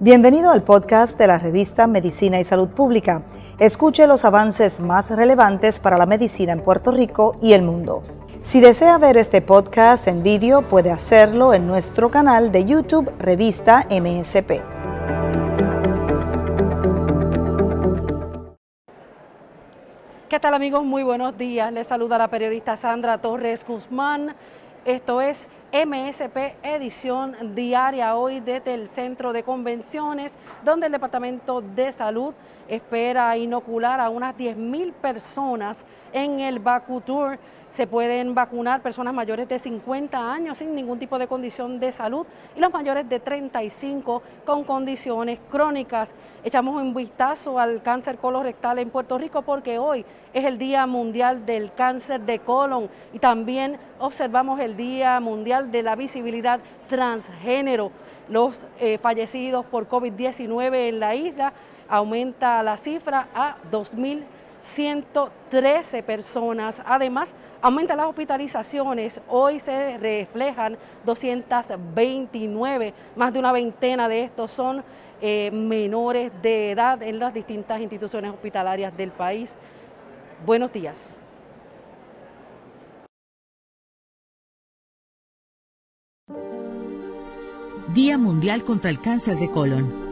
Bienvenido al podcast de la revista Medicina y Salud Pública. Escuche los avances más relevantes para la medicina en Puerto Rico y el mundo. Si desea ver este podcast en vídeo, puede hacerlo en nuestro canal de YouTube Revista MSP. ¿Qué tal amigos? Muy buenos días. Les saluda la periodista Sandra Torres Guzmán. Esto es MSP edición diaria hoy desde el centro de convenciones donde el Departamento de Salud espera inocular a unas 10.000 personas en el Tour se pueden vacunar personas mayores de 50 años sin ningún tipo de condición de salud y los mayores de 35 con condiciones crónicas. Echamos un vistazo al cáncer colorectal en Puerto Rico porque hoy es el Día Mundial del Cáncer de Colon y también observamos el Día Mundial de la Visibilidad Transgénero. Los eh, fallecidos por COVID-19 en la isla aumenta la cifra a 2.113 personas. Además, Aumenta las hospitalizaciones, hoy se reflejan 229, más de una veintena de estos son eh, menores de edad en las distintas instituciones hospitalarias del país. Buenos días. Día Mundial contra el Cáncer de Colon.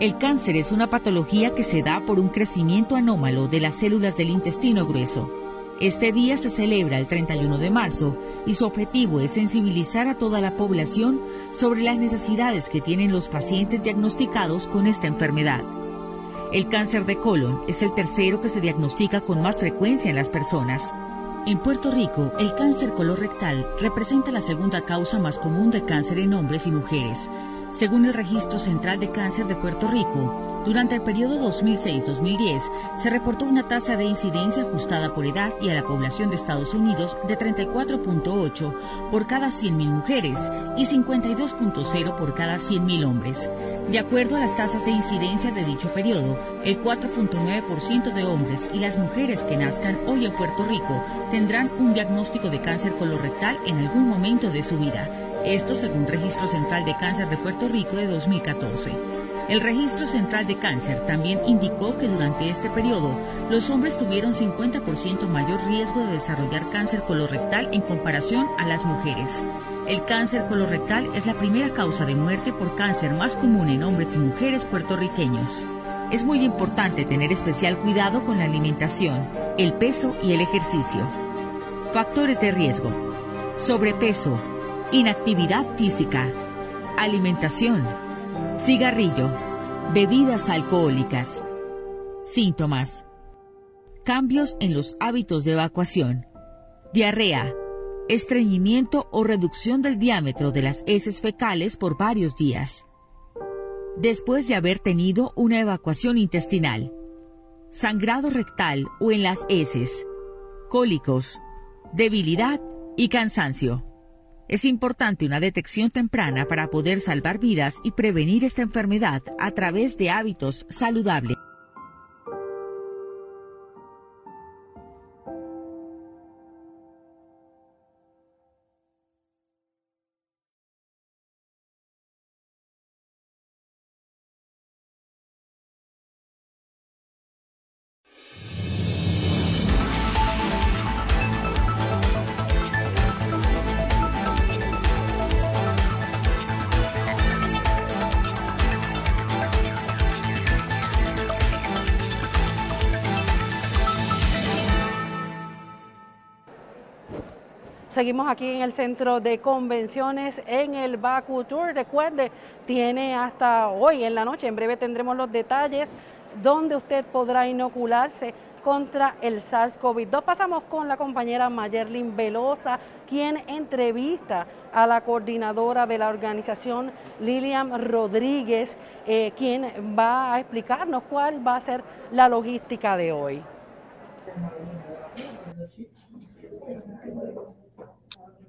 El cáncer es una patología que se da por un crecimiento anómalo de las células del intestino grueso este día se celebra el 31 de marzo y su objetivo es sensibilizar a toda la población sobre las necesidades que tienen los pacientes diagnosticados con esta enfermedad. El cáncer de colon es el tercero que se diagnostica con más frecuencia en las personas. En Puerto Rico, el cáncer colorectal representa la segunda causa más común de cáncer en hombres y mujeres, según el Registro Central de Cáncer de Puerto Rico, durante el periodo 2006-2010 se reportó una tasa de incidencia ajustada por edad y a la población de Estados Unidos de 34.8 por cada 100.000 mujeres y 52.0 por cada 100.000 hombres. De acuerdo a las tasas de incidencia de dicho periodo, el 4.9% de hombres y las mujeres que nazcan hoy en Puerto Rico tendrán un diagnóstico de cáncer colorectal en algún momento de su vida esto según Registro Central de Cáncer de Puerto Rico de 2014. El Registro Central de Cáncer también indicó que durante este periodo los hombres tuvieron 50% mayor riesgo de desarrollar cáncer colorectal en comparación a las mujeres. El cáncer colorectal es la primera causa de muerte por cáncer más común en hombres y mujeres puertorriqueños. Es muy importante tener especial cuidado con la alimentación, el peso y el ejercicio. Factores de riesgo. Sobrepeso, inactividad física, alimentación, cigarrillo, bebidas alcohólicas. Síntomas. Cambios en los hábitos de evacuación. Diarrea, estreñimiento o reducción del diámetro de las heces fecales por varios días. Después de haber tenido una evacuación intestinal. Sangrado rectal o en las heces. Cólicos, debilidad y cansancio. Es importante una detección temprana para poder salvar vidas y prevenir esta enfermedad a través de hábitos saludables. Seguimos aquí en el centro de convenciones en el Baku Tour. Recuerde, tiene hasta hoy en la noche, en breve tendremos los detalles donde usted podrá inocularse contra el SARS-CoV-2. Pasamos con la compañera Mayerlin Velosa, quien entrevista a la coordinadora de la organización, Lilian Rodríguez, eh, quien va a explicarnos cuál va a ser la logística de hoy.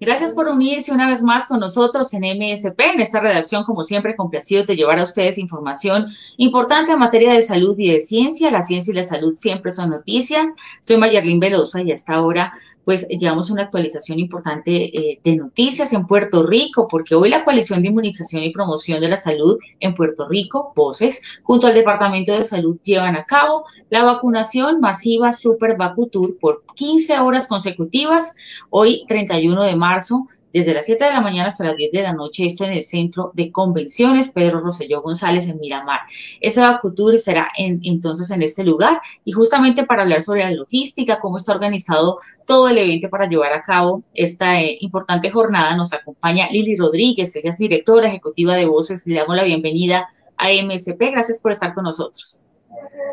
Gracias por unirse una vez más con nosotros en MSP, en esta redacción, como siempre, complacido de llevar a ustedes información importante en materia de salud y de ciencia. La ciencia y la salud siempre son noticia. Soy Mayerlin Velosa y hasta ahora pues llevamos una actualización importante eh, de noticias en Puerto Rico, porque hoy la Coalición de Inmunización y Promoción de la Salud en Puerto Rico, Voces, junto al Departamento de Salud, llevan a cabo la vacunación masiva Super Vacutur por 15 horas consecutivas, hoy 31 de marzo desde las 7 de la mañana hasta las 10 de la noche, esto en el Centro de Convenciones Pedro Rosselló González en Miramar. Esa vacutur será entonces en este lugar y justamente para hablar sobre la logística, cómo está organizado todo el evento para llevar a cabo esta eh, importante jornada, nos acompaña Lili Rodríguez, ella es directora ejecutiva de Voces, le damos la bienvenida a MSP, gracias por estar con nosotros.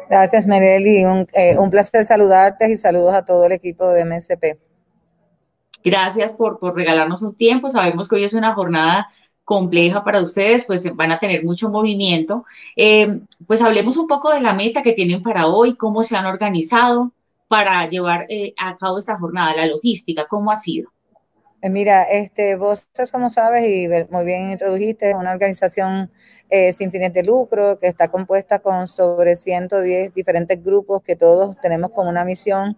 Gracias, Mereli. Un, eh, un placer saludarte y saludos a todo el equipo de MSP. Gracias por, por regalarnos un tiempo. Sabemos que hoy es una jornada compleja para ustedes, pues van a tener mucho movimiento. Eh, pues hablemos un poco de la meta que tienen para hoy, cómo se han organizado para llevar eh, a cabo esta jornada, la logística, cómo ha sido. Eh, mira, este, vos, como sabes, y muy bien introdujiste, es una organización sin fines de lucro que está compuesta con sobre 110 diferentes grupos que todos tenemos como una misión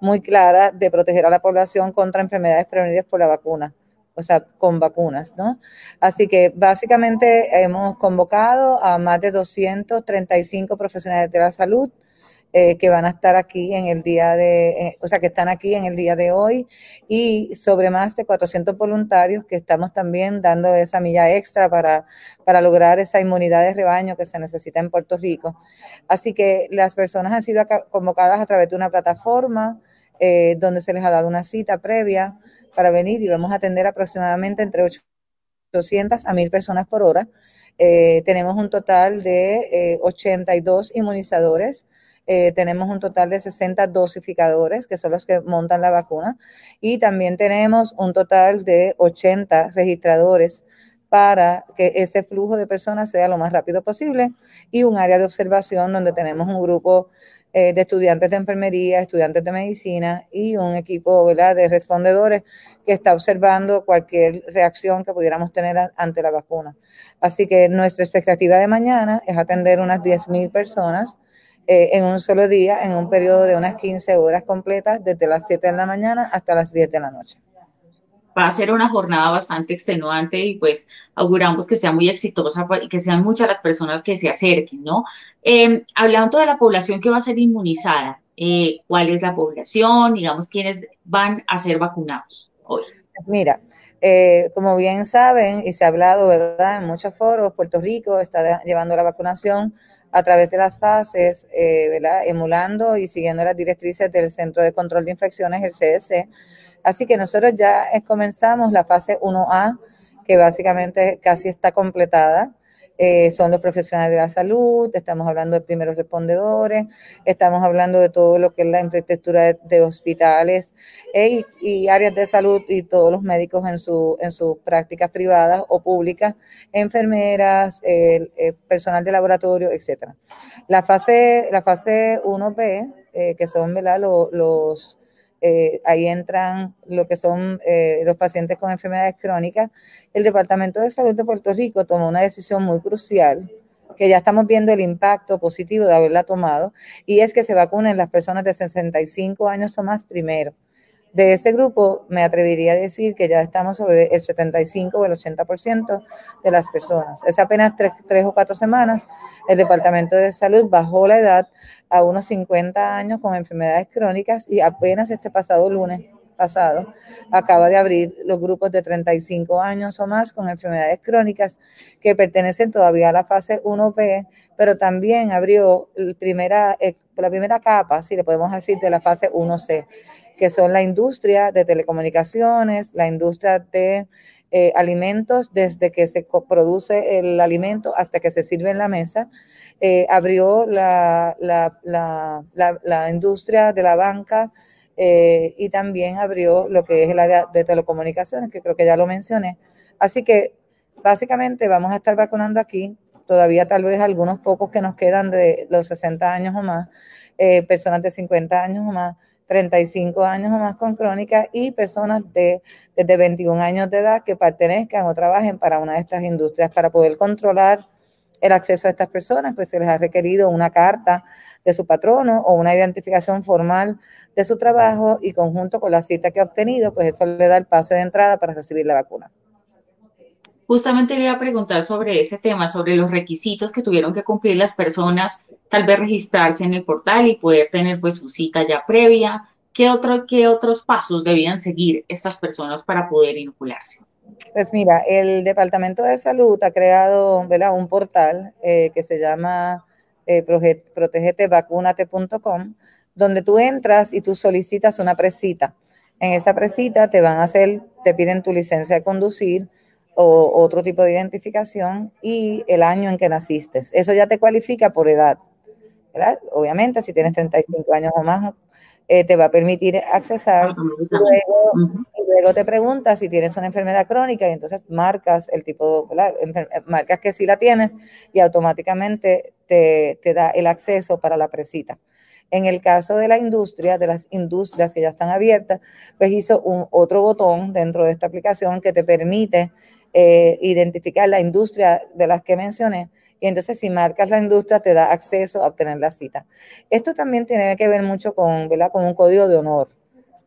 muy clara de proteger a la población contra enfermedades prevenidas por la vacuna, o sea, con vacunas, ¿no? Así que básicamente hemos convocado a más de 235 profesionales de la salud, eh, que van a estar aquí en el día de, eh, o sea, que están aquí en el día de hoy y sobre más de 400 voluntarios que estamos también dando esa milla extra para, para lograr esa inmunidad de rebaño que se necesita en Puerto Rico. Así que las personas han sido convocadas a través de una plataforma eh, donde se les ha dado una cita previa para venir y vamos a atender aproximadamente entre 800 a 1000 personas por hora. tenemos un total de 82 inmunizadores eh, tenemos un total de 60 dosificadores, que son los que montan la vacuna, y también tenemos un total de 80 registradores para que ese flujo de personas sea lo más rápido posible y un área de observación donde tenemos un grupo eh, de estudiantes de enfermería, estudiantes de medicina y un equipo de respondedores que está observando cualquier reacción que pudiéramos tener ante la vacuna. Así que nuestra expectativa de mañana es atender unas 10.000 personas eh, en un solo día, en un periodo de unas 15 horas completas, desde las 7 de la mañana hasta las 10 de la noche. Va a ser una jornada bastante extenuante y pues auguramos que sea muy exitosa y que sean muchas las personas que se acerquen, ¿no? Eh, hablando de la población que va a ser inmunizada, eh, ¿cuál es la población? Digamos, ¿quiénes van a ser vacunados hoy? Mira, eh, como bien saben y se ha hablado, ¿verdad? En muchos foros, Puerto Rico está llevando la vacunación a través de las fases, eh, ¿verdad? emulando y siguiendo las directrices del Centro de Control de Infecciones, el CDC. Así que nosotros ya comenzamos la fase 1A, que básicamente casi está completada. Eh, son los profesionales de la salud, estamos hablando de primeros respondedores, estamos hablando de todo lo que es la infraestructura de, hospitales eh, y, áreas de salud y todos los médicos en, su, en sus prácticas privadas o públicas, enfermeras, personal de laboratorio, etcétera. La fase, la fase 1B, eh, que son los eh, ahí entran lo que son eh, los pacientes con enfermedades crónicas. El Departamento de Salud de Puerto Rico tomó una decisión muy crucial, que ya estamos viendo el impacto positivo de haberla tomado, y es que se vacunen las personas de 65 años o más primero. De este grupo, me atrevería a decir que ya estamos sobre el 75 o el 80% de las personas. Es apenas tres, o cuatro semanas, el Departamento de Salud bajó la edad a unos 50 años con enfermedades crónicas y apenas este pasado lunes pasado acaba de abrir los grupos de 35 años o más con enfermedades crónicas que pertenecen todavía a la fase 1B, pero también abrió primera, la primera capa, si le podemos decir, de la fase 1C que son la industria de telecomunicaciones, la industria de eh, alimentos, desde que se produce el alimento hasta que se sirve en la mesa. Eh, abrió la, la, industria de la banca eh, y también abrió lo que es el área de telecomunicaciones, que creo que ya lo mencioné. Así que básicamente vamos a estar vacunando aquí, todavía tal vez algunos pocos que nos quedan de los 60 años o más, personas de 50 años o más 35 años o más con crónica y personas de desde 21 años de edad que pertenezcan o trabajen para una de estas industrias para poder controlar el acceso a estas personas, pues se les ha requerido una carta de su patrono o una identificación formal de su trabajo y conjunto con la cita que ha obtenido, pues eso le da el pase de entrada para recibir la vacuna. Justamente le iba a preguntar sobre ese tema, sobre los requisitos que tuvieron que cumplir las personas, tal vez registrarse en el portal y poder tener pues su cita ya previa. ¿Qué, otro, qué otros pasos debían seguir estas personas para poder inocularse? Pues mira, el Departamento de Salud ha creado ¿verdad? un portal eh, que se llama eh, protegetevacunate.com, donde tú entras y tú solicitas una presita. En esa presita te van a hacer, te piden tu licencia de conducir o otro tipo de identificación y el año en que naciste. Eso ya te cualifica por edad. ¿verdad? Obviamente, si tienes 35 años o más, eh, te va a permitir accesar. Luego, luego te preguntas si tienes una enfermedad crónica y entonces marcas el tipo, ¿verdad? marcas que sí la tienes y automáticamente te, te da el acceso para la presita. En el caso de la industria, de las industrias que ya están abiertas, pues hizo un otro botón dentro de esta aplicación que te permite eh, identificar la industria de las que mencioné y entonces si marcas la industria te da acceso a obtener la cita. Esto también tiene que ver mucho con, ¿verdad? con un código de honor,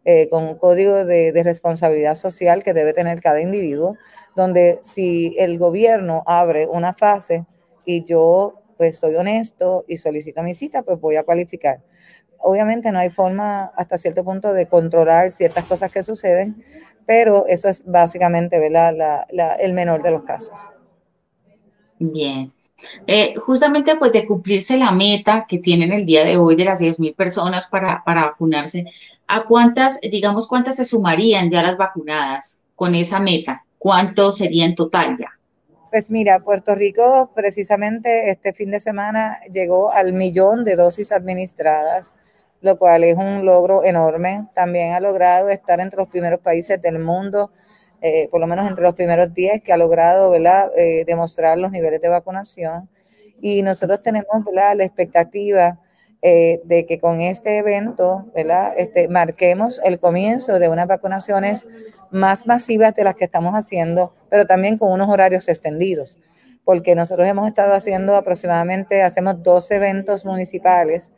eh, con un código de, de, responsabilidad social que debe tener cada individuo, donde si el gobierno abre una fase y yo pues soy honesto y solicito mi cita, pues voy a cualificar. Obviamente no hay forma hasta cierto punto de controlar ciertas cosas que suceden, pero eso es básicamente ¿verdad? La, la, el menor de los casos. Bien. Eh, justamente pues de cumplirse la meta que tienen el día de hoy de las 10.000 personas para, para vacunarse, ¿a cuántas, digamos, cuántas se sumarían ya las vacunadas con esa meta? ¿Cuánto sería en total ya? Pues mira, Puerto Rico precisamente este fin de semana llegó al millón de dosis administradas, lo cual es un logro enorme. También ha logrado estar entre los primeros países del mundo eh, por lo menos entre los primeros 10 que ha logrado ¿verdad? Eh, demostrar los niveles de vacunación. Y nosotros tenemos la expectativa eh, de que con este evento. Este, marquemos el comienzo de unas vacunaciones más masivas de las que estamos haciendo, pero también con unos horarios extendidos, porque nosotros hemos estado haciendo aproximadamente, hacemos dos eventos municipales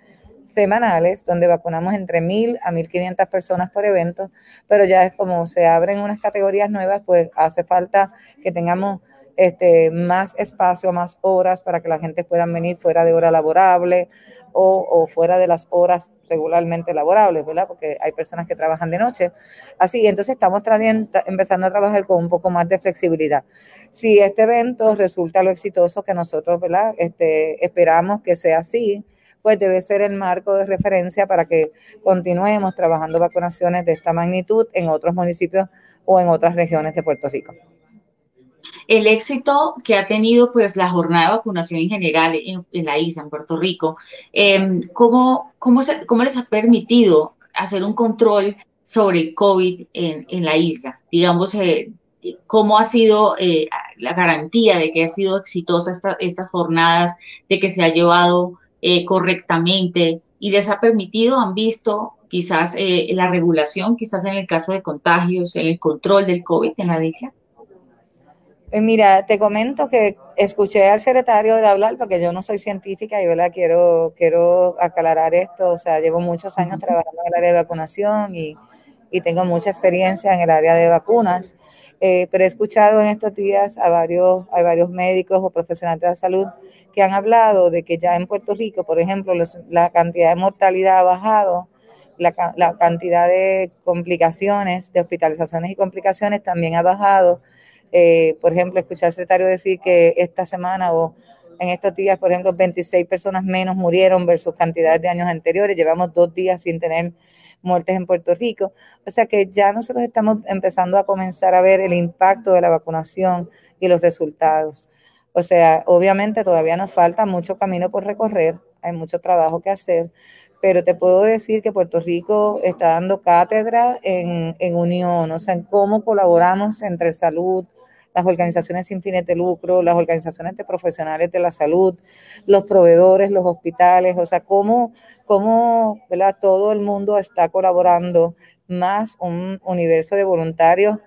semanales donde vacunamos entre 1.000 a 1.500 personas por evento, pero ya es como se abren unas categorías nuevas, pues hace falta que tengamos este, más espacio, más horas para que la gente pueda venir fuera de hora laborable o, fuera de las horas regularmente laborables, ¿verdad? Porque hay personas que trabajan de noche. Así, entonces estamos empezando a trabajar con un poco más de flexibilidad. Si este evento resulta lo exitoso que nosotros, ¿verdad? Este, esperamos que sea así, pues debe ser el marco de referencia para que continuemos trabajando vacunaciones de esta magnitud en otros municipios o en otras regiones de Puerto Rico. El éxito que ha tenido pues la jornada de vacunación en general en, la isla, en Puerto Rico, eh, ¿cómo, cómo, ¿cómo, les ha permitido hacer un control sobre el COVID en, en la isla? Digamos, eh, cómo ha sido eh, la garantía de que ha sido exitosa esta, estas jornadas, de que se ha llevado eh, correctamente y les ha permitido, han visto quizás eh, la regulación, quizás en el caso de contagios, en el control del COVID en la isla? Eh, mira, te comento que escuché al secretario de hablar, porque yo no soy científica y ¿verdad? Quiero, quiero aclarar esto, o sea, llevo muchos años trabajando en el área de vacunación y, y tengo mucha experiencia en el área de vacunas, eh, pero he escuchado en estos días a varios, a varios médicos o profesionales de la salud que han hablado de que ya en Puerto Rico, por ejemplo, la cantidad de mortalidad ha bajado, la, la, cantidad de complicaciones, de hospitalizaciones y complicaciones también ha bajado. Eh, por ejemplo, escuché al secretario decir que esta semana o en estos días, por ejemplo, 26 personas menos murieron versus cantidades de años anteriores. Llevamos dos días sin tener muertes en Puerto Rico. O sea que ya nosotros estamos empezando a comenzar a ver el impacto de la vacunación y los resultados. O sea, obviamente todavía nos falta mucho camino por recorrer, hay mucho trabajo que hacer, pero te puedo decir que Puerto Rico está dando cátedra en, en unión, o sea, en cómo colaboramos entre salud, las organizaciones sin fines de lucro, las organizaciones de profesionales de la salud, los proveedores, los hospitales, o sea, cómo, cómo ¿verdad? todo el mundo está colaborando, más un universo de voluntarios,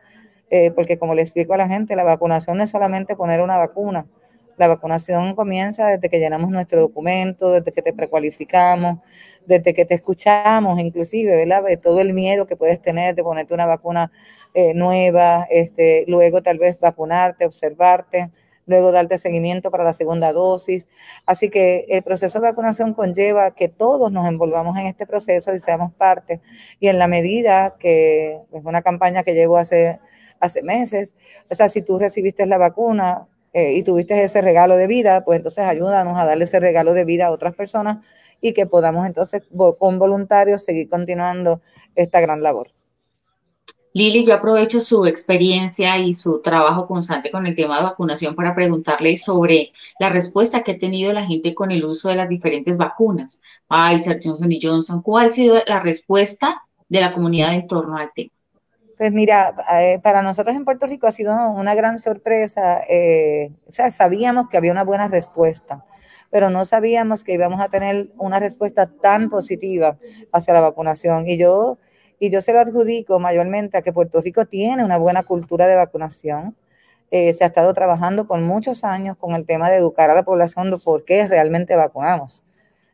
eh, porque como le explico a la gente, la vacunación no es solamente poner una vacuna, La vacunación comienza desde que llenamos nuestro documento, desde que te precualificamos, desde que te escuchamos, inclusive, ¿verdad? De todo el miedo que puedes tener de ponerte una vacuna eh, nueva, este, luego tal vez vacunarte, observarte, luego darte seguimiento para la segunda dosis. Así que el proceso de vacunación conlleva que todos nos envolvamos en este proceso y seamos parte. Y en la medida que es una campaña que llevo hace, hace meses, o sea, si tú recibiste la vacuna, eh, y tuviste ese regalo de vida, pues entonces ayúdanos a darle ese regalo de vida a otras personas y que podamos entonces con voluntarios seguir continuando esta gran labor. Lili, yo aprovecho su experiencia y su trabajo constante con el tema de vacunación para preguntarle sobre la respuesta que ha tenido la gente con el uso de las diferentes vacunas. Pfizer, Johnson y Johnson, ¿cuál ha sido la respuesta de la comunidad en torno al tema? Pues mira, eh, para nosotros en Puerto Rico ha sido una gran sorpresa. Eh, o sea, sabíamos que había una buena respuesta, pero no sabíamos que íbamos a tener una respuesta tan positiva hacia la vacunación. Y yo, y yo se lo adjudico mayormente a que Puerto Rico tiene una buena cultura de vacunación. Eh, se ha estado trabajando por muchos años con el tema de educar a la población de por qué realmente vacunamos.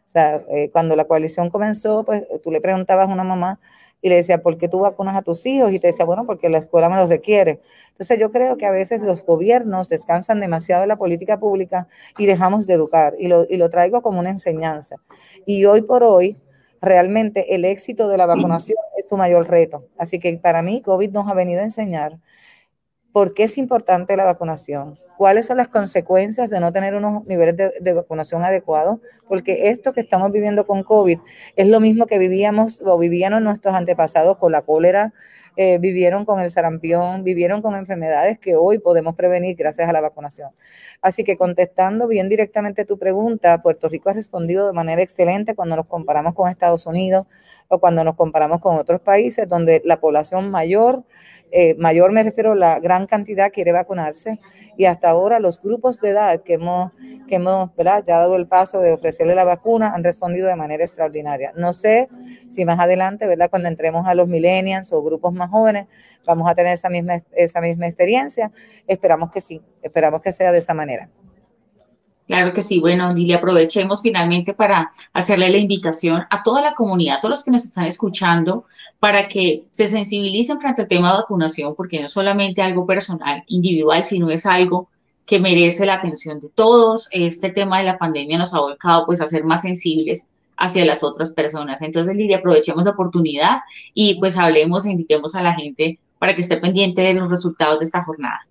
O sea, cuando la coalición comenzó, pues tú le preguntabas a una mamá, y le decía, ¿por qué tú vacunas a tus hijos? Y te decía, bueno, porque la escuela me los requiere. Entonces yo creo que a veces los gobiernos descansan demasiado en la política pública y dejamos de educar. Y lo, y lo traigo como una enseñanza. Y hoy por hoy, realmente el éxito de la vacunación es su mayor reto. Así que para mí, COVID nos ha venido a enseñar por qué es importante la vacunación, cuáles son las consecuencias de no tener unos niveles de, vacunación adecuados, porque esto que estamos viviendo con COVID es lo mismo que vivíamos o vivían nuestros antepasados con la cólera, eh, vivieron con el sarampión, vivieron con enfermedades que hoy podemos prevenir gracias a la vacunación. Así que contestando bien directamente tu pregunta, Puerto Rico ha respondido de manera excelente cuando nos comparamos con Estados Unidos o cuando nos comparamos con otros países donde la población mayor eh, mayor me refiero, la gran cantidad quiere vacunarse y hasta ahora los grupos de edad que hemos, que hemos ya dado el paso de ofrecerle la vacuna han respondido de manera extraordinaria. No sé si más adelante, ¿verdad? cuando entremos a los millennials o grupos más jóvenes, vamos a tener esa misma, esa misma experiencia. Esperamos que sí, esperamos que sea de esa manera. Claro que sí. Bueno, Lili, aprovechemos finalmente para hacerle la invitación a toda la comunidad, a todos los que nos están escuchando, para que se sensibilicen frente al tema de vacunación, porque no es solamente algo personal, individual, sino es algo que merece la atención de todos. Este tema de la pandemia nos ha volcado pues a ser más sensibles hacia las otras personas. Entonces, Lili, aprovechemos la oportunidad y pues hablemos e invitemos a la gente para que esté pendiente de los resultados de esta jornada.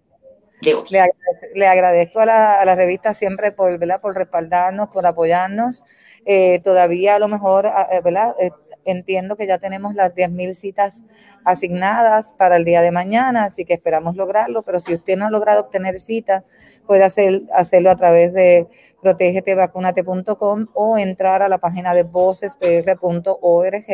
Le, agradezco a la, revista siempre por, ¿verdad? por respaldarnos, por apoyarnos. Eh, todavía a lo mejor, eh, ¿verdad? Eh, entiendo que ya tenemos las 10.000 citas asignadas para el día de mañana, así que esperamos lograrlo, pero si usted no ha logrado obtener citas, puede hacer, hacerlo a través de protegetevacunate.com o entrar a la página de vocespr.org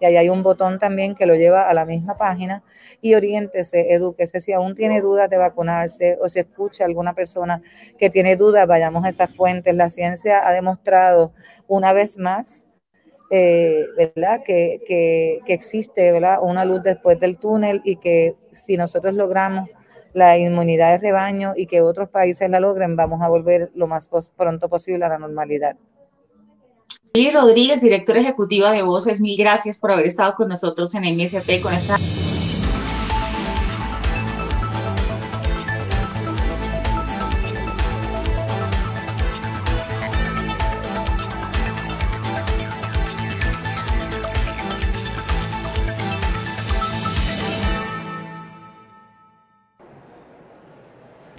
y ahí hay un botón también que lo lleva a la misma página y oriéntese, edúquese. Si aún tiene dudas de vacunarse o si escucha alguna persona que tiene dudas, vayamos a esas fuentes. La ciencia ha demostrado una vez más eh, ¿verdad? Que, que, que, existe ¿verdad? una luz después del túnel y que si nosotros logramos la inmunidad de rebaño y que otros países la logren, vamos a volver lo más pronto posible a la normalidad. Lili Rodríguez, directora ejecutiva de Voces, mil gracias por haber estado con nosotros en MSP con esta...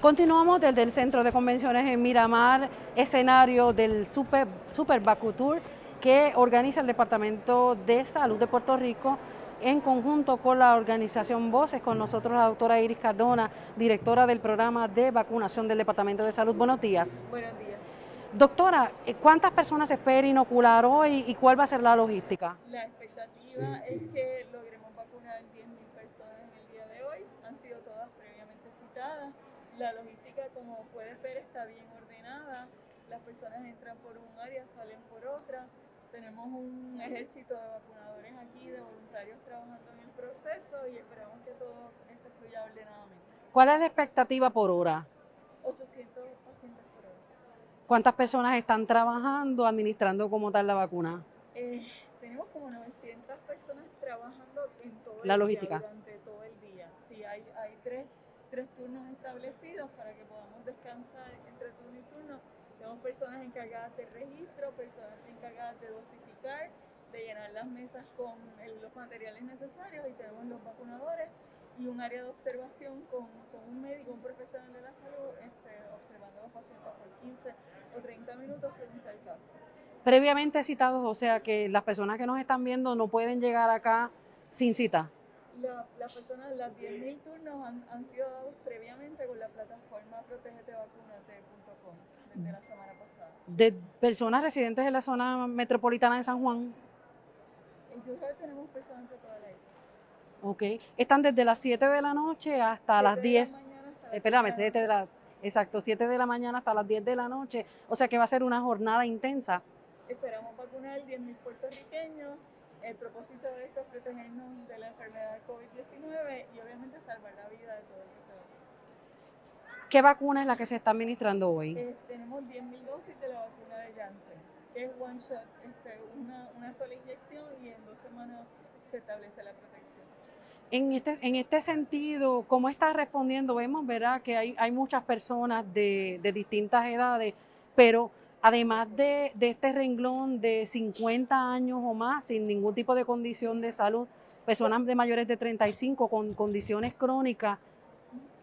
Continuamos desde el Centro de Convenciones en Miramar, escenario del Super, Super Bacutur que organiza el Departamento de Salud de Puerto Rico en conjunto con la organización Voces, con nosotros la doctora Iris Cardona, directora del programa de vacunación del Departamento de Salud. Buenos días. Buenos días. Doctora, ¿cuántas personas se espera inocular hoy y cuál va a ser la logística? La expectativa es que logremos vacunar 10.000 personas en el día de hoy. Han sido todas previamente citadas la logística, como puedes ver, está bien ordenada. Las personas entran por un área, salen por otra. Tenemos un ejército de vacunadores aquí, de voluntarios trabajando en el proceso y esperamos que todo esto fluya ordenadamente. ¿Cuál es la expectativa por hora? 800 pacientes por hora. ¿Cuántas personas están trabajando, administrando como tal la vacuna? Eh, tenemos como 900 personas trabajando en todo la el logística. día, durante todo el día. Sí, hay, hay tres, tres turnos establecidos para que podamos descansar entre turno y turno. Tenemos personas encargadas de registro, personas encargadas de dosificar, de llenar las mesas con el- los materiales necesarios y tenemos los vacunadores y un área de observación con, con un médico, un profesional de la salud, este, observando a los pacientes por 15 o 30 minutos según sea el caso. Previamente citados, o sea que las personas que nos están viendo no pueden llegar acá sin cita. La- Las personas, las 10.000 turnos han, han sido dados previamente con la plataforma protegetevacunate.com desde la semana pasada. De personas residentes de la zona metropolitana de San Juan, Yujel tenemos personas de toda la isla. ok, están desde las 7 de la noche hasta las Siete de la 10. mañana hasta las Eh, Espérame, 10 de la 7 de la, exacto, 7 de la mañana hasta las 10 de la noche. O sea que va a ser una jornada intensa. Esperamos vacunar 10.000 puertorriqueños. El propósito de esto es protegernos de la enfermedad de COVID-19 y obviamente salvar la vida de todo el que se vacune. ¿Qué vacuna es la que se está administrando hoy? Eh, tenemos 10.000 dosis de la vacuna de Janssen, que es one shot, este, una, una sola inyección y en dos semanas se establece la protección. En este, en este sentido, ¿cómo está respondiendo? Vemos, ¿verdad?, que hay, hay muchas personas de, de distintas edades, pero además de, de este renglón de 50 años o más, sin ningún tipo de condición de salud, personas de mayores de 35 con condiciones crónicas,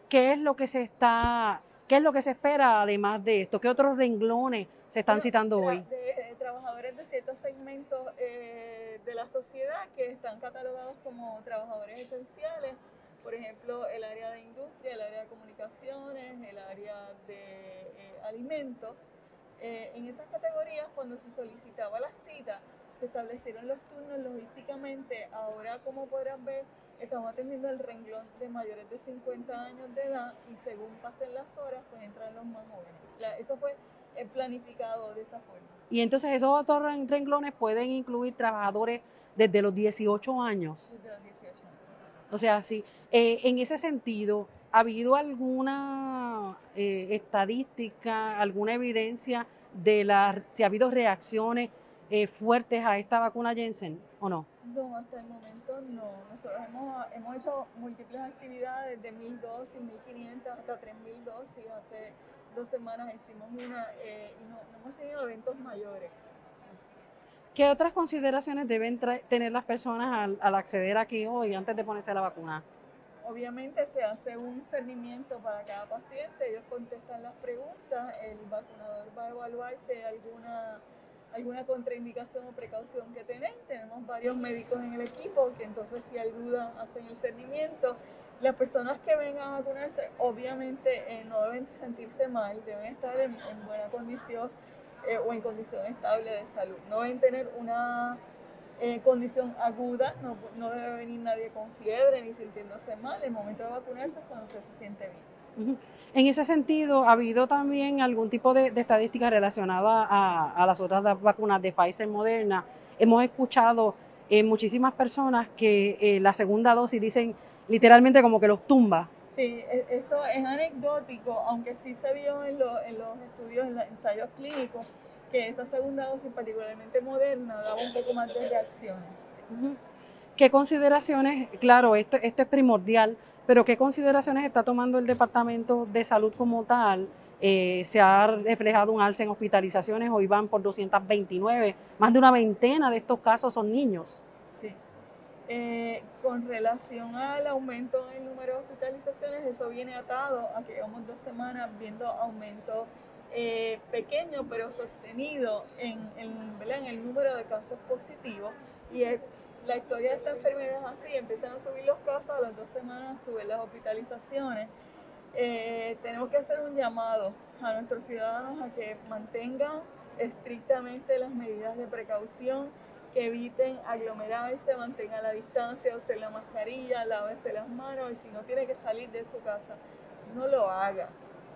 ¿qué es lo que se está, qué es lo que se espera además de esto? ¿Qué otros renglones se están Bueno, citando hoy? De, de trabajadores de ciertos segmentos eh, de la sociedad que están catalogados como trabajadores esenciales, por ejemplo, el área de industria, el área de comunicaciones, el área de eh, alimentos. Eh, en esas categorías, cuando se solicitaba la cita, se establecieron los turnos logísticamente. Ahora, como podrán ver, estamos atendiendo el renglón de mayores de 50 años de edad y según pasen las horas, pues entran los más jóvenes. La- eso fue eh, planificado de esa forma. Y entonces esos otros ren- renglones pueden incluir trabajadores desde los 18 años. Desde los 18 años. O sea, sí. Eh, en ese sentido, ¿ha habido alguna eh, estadística, alguna evidencia de la, si ha habido reacciones eh, fuertes a esta vacuna Jensen o no? No, hasta el momento no. Nosotros hemos, hemos hecho múltiples actividades de 1000 dosis, 1500 hasta 3000 dosis. Hace dos semanas hicimos una eh, y no, no hemos tenido eventos mayores. ¿Qué otras consideraciones deben tener las personas al, al acceder aquí hoy antes de ponerse la vacuna? Obviamente se hace un seguimiento para cada paciente, ellos contestan las preguntas, el vacunador va a evaluar si hay alguna, alguna contraindicación o precaución que tienen. Tenemos varios médicos en el equipo que entonces si hay duda hacen el seguimiento. Las personas que vengan a vacunarse obviamente eh, no deben sentirse mal, deben estar en, en buena condición eh, o en condición estable de salud. No deben tener una eh, condición aguda, no, no debe venir nadie con fiebre ni sintiéndose mal. El momento de vacunarse es cuando usted se siente bien. En ese sentido, ¿ha habido también algún tipo de, de estadística relacionada a, a las otras vacunas de Pfizer Moderna? Hemos escuchado eh, muchísimas personas que eh, la segunda dosis dicen literalmente como que los tumba. Sí, e- eso es anecdótico, aunque sí se vio en, lo- en los estudios, en los ensayos clínicos, que esa segunda dosis, particularmente moderna, daba un poco más de reacciones. sí. ¿Qué consideraciones, claro, esto, esto es primordial, pero qué consideraciones está tomando el Departamento de Salud como tal? Eh, se ha reflejado un alza en hospitalizaciones, hoy van por 229, más de una veintena de estos casos son niños. Sí. Eh, con relación al aumento en el número de hospitalizaciones, eso viene atado a que llevamos dos semanas viendo aumento eh, pequeño pero sostenido en, en, en el número de casos positivos. Y es- la historia de esta enfermedad es así, empiezan a subir los casos, a las dos semanas suben las hospitalizaciones. Eh, tenemos que hacer un llamado a nuestros ciudadanos a que mantengan estrictamente las medidas de precaución, que eviten aglomerarse, mantengan la distancia, usen la mascarilla, lávense las manos y si no tiene que salir de su casa, no lo haga.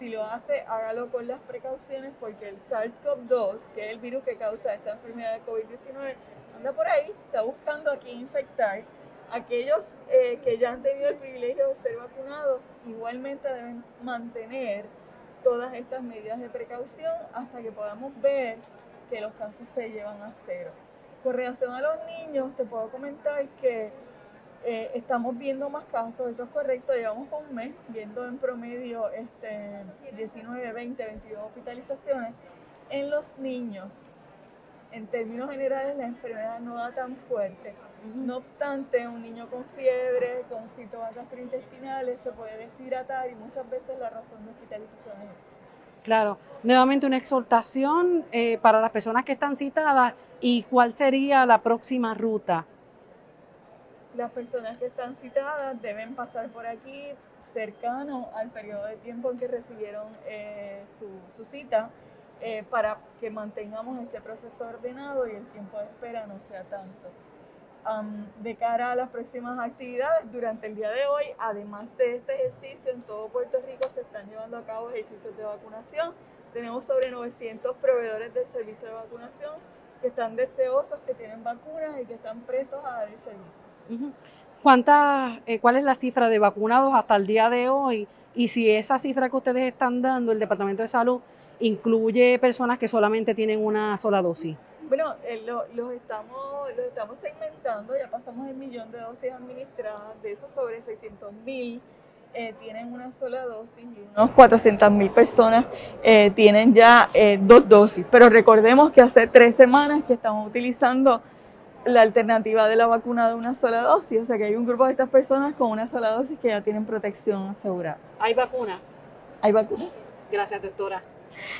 Si lo hace, hágalo con las precauciones porque el SARS-CoV-2, que es el virus que causa esta enfermedad de COVID-19, anda por ahí, está buscando a quién infectar. Aquellos eh, que ya han tenido el privilegio de ser vacunados igualmente deben mantener todas estas medidas de precaución hasta que podamos ver que los casos se llevan a cero. Con relación a los niños, te puedo comentar que eh, estamos viendo más casos, eso es correcto, llevamos un mes viendo en promedio este, 19, 20, 22 hospitalizaciones. En los niños, en términos generales, la enfermedad no da tan fuerte. No obstante, un niño con fiebre, con síntomas gastrointestinales, se puede deshidratar y muchas veces la razón de hospitalización es esa. Claro, nuevamente una exhortación eh, para las personas que están citadas y cuál sería la próxima ruta. Las personas que están citadas deben pasar por aquí cercano al periodo de tiempo en que recibieron eh, su, cita eh, para que mantengamos este proceso ordenado y el tiempo de espera no sea tanto. De cara a las próximas actividades, durante el día de hoy, además de este ejercicio, en todo Puerto Rico se están llevando a cabo ejercicios de vacunación. Tenemos sobre 900 proveedores del servicio de vacunación que están deseosos, que tienen vacunas y que están prestos a dar el servicio. ¿Cuántas, eh, ¿Cuál es la cifra de vacunados hasta el día de hoy? Y si esa cifra que ustedes están dando, el Departamento de Salud, incluye personas que solamente tienen una sola dosis. Bueno, eh, lo, los, estamos, los estamos segmentando, ya pasamos el millón de dosis administradas, de esos sobre 600 mil eh, tienen una sola dosis y unos 400 mil personas tienen ya dos dosis. Pero recordemos que hace tres semanas que estamos utilizando la alternativa de la vacuna de una sola dosis, o sea que hay un grupo de estas personas con una sola dosis que ya tienen protección asegurada. ¿Hay vacuna? ¿Hay vacuna? Gracias, doctora.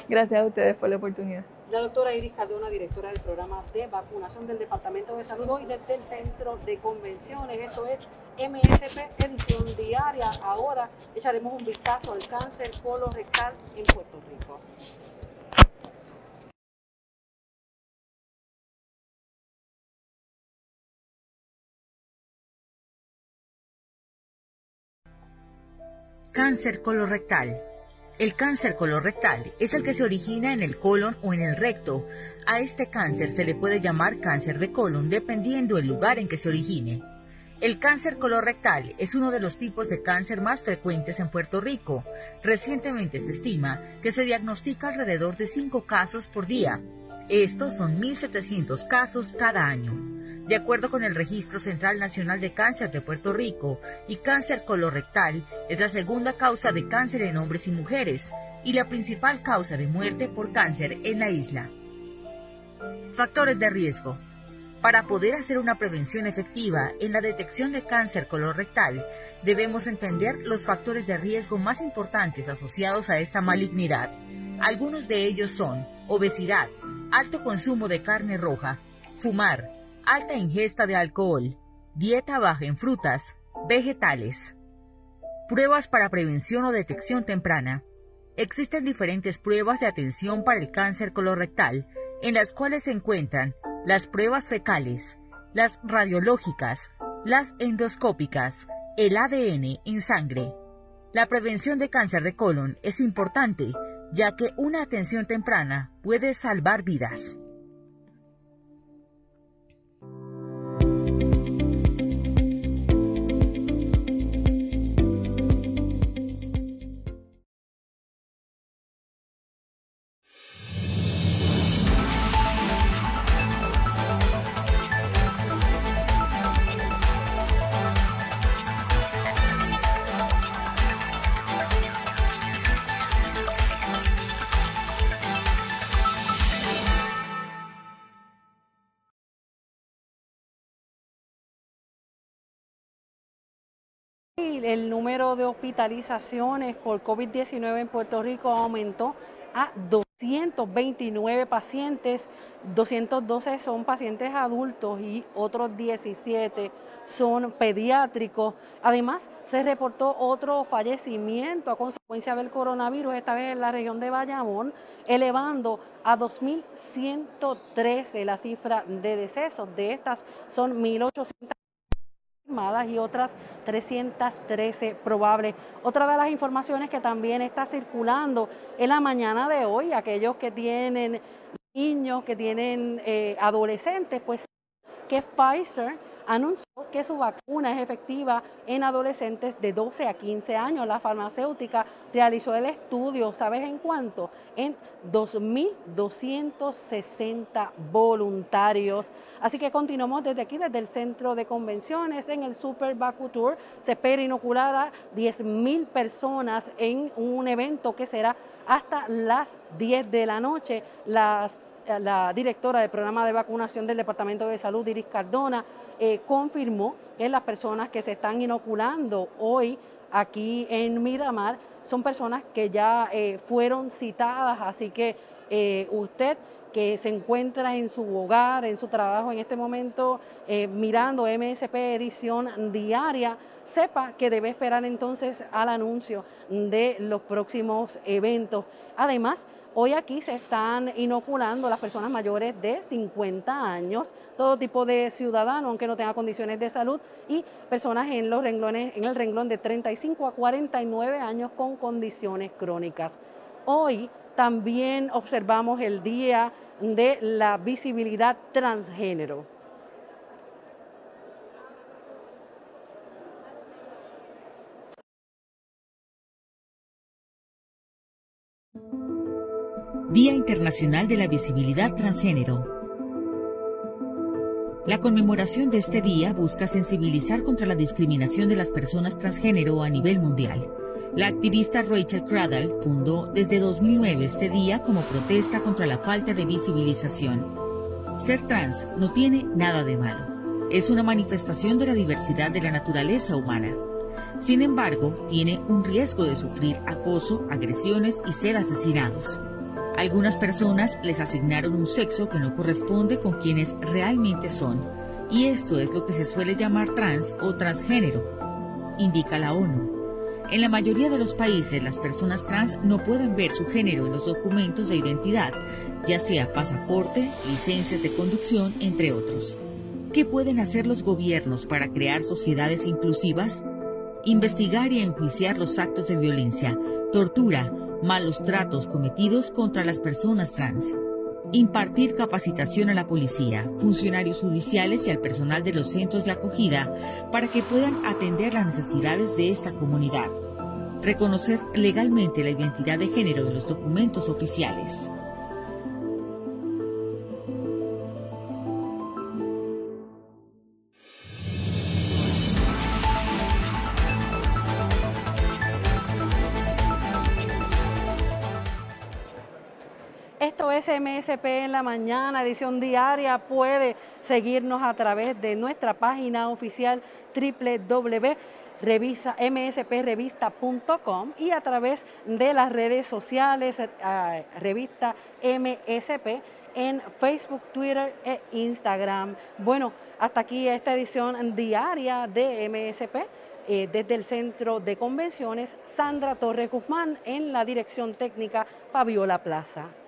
Gracias a ustedes por la oportunidad. La doctora Iris Cardona, directora del programa de vacunación del Departamento de Salud y desde el Centro de Convenciones. Esto es MSP edición diaria. Ahora echaremos un vistazo al cáncer colorectal en Puerto Rico. Cáncer colorectal. El cáncer colorectal es el que se origina en el colon o en el recto. A este cáncer se le puede llamar cáncer de colon dependiendo el lugar en que se origine. El cáncer colorectal es uno de los tipos de cáncer más frecuentes en Puerto Rico. Recientemente se estima que se diagnostica alrededor de 5 casos por día. Estos son 1.700 casos cada año. De acuerdo con el Registro Central Nacional de Cáncer de Puerto Rico, y cáncer colorectal es la segunda causa de cáncer en hombres y mujeres y la principal causa de muerte por cáncer en la isla. Factores de riesgo. Para poder hacer una prevención efectiva en la detección de cáncer colorectal, debemos entender los factores de riesgo más importantes asociados a esta malignidad. Algunos de ellos son obesidad, alto consumo de carne roja, fumar, alta ingesta de alcohol, dieta baja en frutas, vegetales. Pruebas para prevención o detección temprana. Existen diferentes pruebas de atención para el cáncer colorectal, en las cuales se encuentran las pruebas fecales, las radiológicas, las endoscópicas, el ADN en sangre. La prevención de cáncer de colon es importante, ya que una atención temprana puede salvar vidas. El número de hospitalizaciones por COVID-19 en Puerto Rico aumentó a 229 pacientes, 212 son pacientes adultos y otros 17 son pediátricos. Además, se reportó otro fallecimiento a consecuencia del coronavirus, esta vez en la región de Bayamón, elevando a 2.113 la cifra de decesos. De estas son 1.800 y otras 313 probables. Otra de las informaciones que también está circulando en la mañana de hoy, aquellos que tienen niños, que tienen eh, adolescentes, pues que Pfizer anunció que su vacuna es efectiva en adolescentes de 12 a 15 años. La farmacéutica realizó el estudio, ¿sabes en cuánto? En 2.260 voluntarios. Así que continuamos desde aquí, desde el centro de convenciones, en el Super Baku Tour. Se espera inocular a 10.000 personas en un evento que será hasta las 10 de la noche. la directora del programa de vacunación del Departamento de Salud, Iris Cardona, eh, confirmó que las personas que se están inoculando hoy aquí en Miramar son personas que ya eh, fueron citadas, así que eh, usted que se encuentra en su hogar, en su trabajo en este momento, mirando MSP edición diaria, sepa que debe esperar entonces al anuncio de los próximos eventos. Además, Hoy aquí se están inoculando las personas mayores de 50 años, todo tipo de ciudadano, aunque no tenga condiciones de salud, y personas en los renglones, en el renglón de 35 a 49 años con condiciones crónicas. Hoy también observamos el Día de la Visibilidad Transgénero. Día Internacional de la Visibilidad Transgénero. La conmemoración de este día busca sensibilizar contra la discriminación de las personas transgénero a nivel mundial. La activista Rachel Cradle fundó desde 2009 este día como protesta contra la falta de visibilización. Ser trans no tiene nada de malo. Es una manifestación de la diversidad de la naturaleza humana. Sin embargo, tiene un riesgo de sufrir acoso, agresiones y ser asesinados. Algunas personas les asignaron un sexo que no corresponde con quienes realmente son, y esto es lo que se suele llamar trans o transgénero, indica la ONU. En la mayoría de los países las personas trans no pueden ver su género en los documentos de identidad, ya sea pasaporte, licencias de conducción, entre otros. ¿Qué pueden hacer los gobiernos para crear sociedades inclusivas? Investigar y enjuiciar los actos de violencia, tortura, malos tratos cometidos contra las personas trans, impartir capacitación a la policía, funcionarios judiciales y al personal de los centros de acogida para que puedan atender las necesidades de esta comunidad, reconocer legalmente la identidad de género de los documentos oficiales. MSP en la mañana, edición diaria. Puede seguirnos a través de nuestra página oficial www.msprevista.com y a través de las redes sociales, eh, revista MSP en Facebook, Twitter e Instagram. Bueno, hasta aquí esta edición diaria de MSP. Eh, desde el Centro de Convenciones, Sandra Torres Guzmán, en la dirección técnica Fabiola Plaza.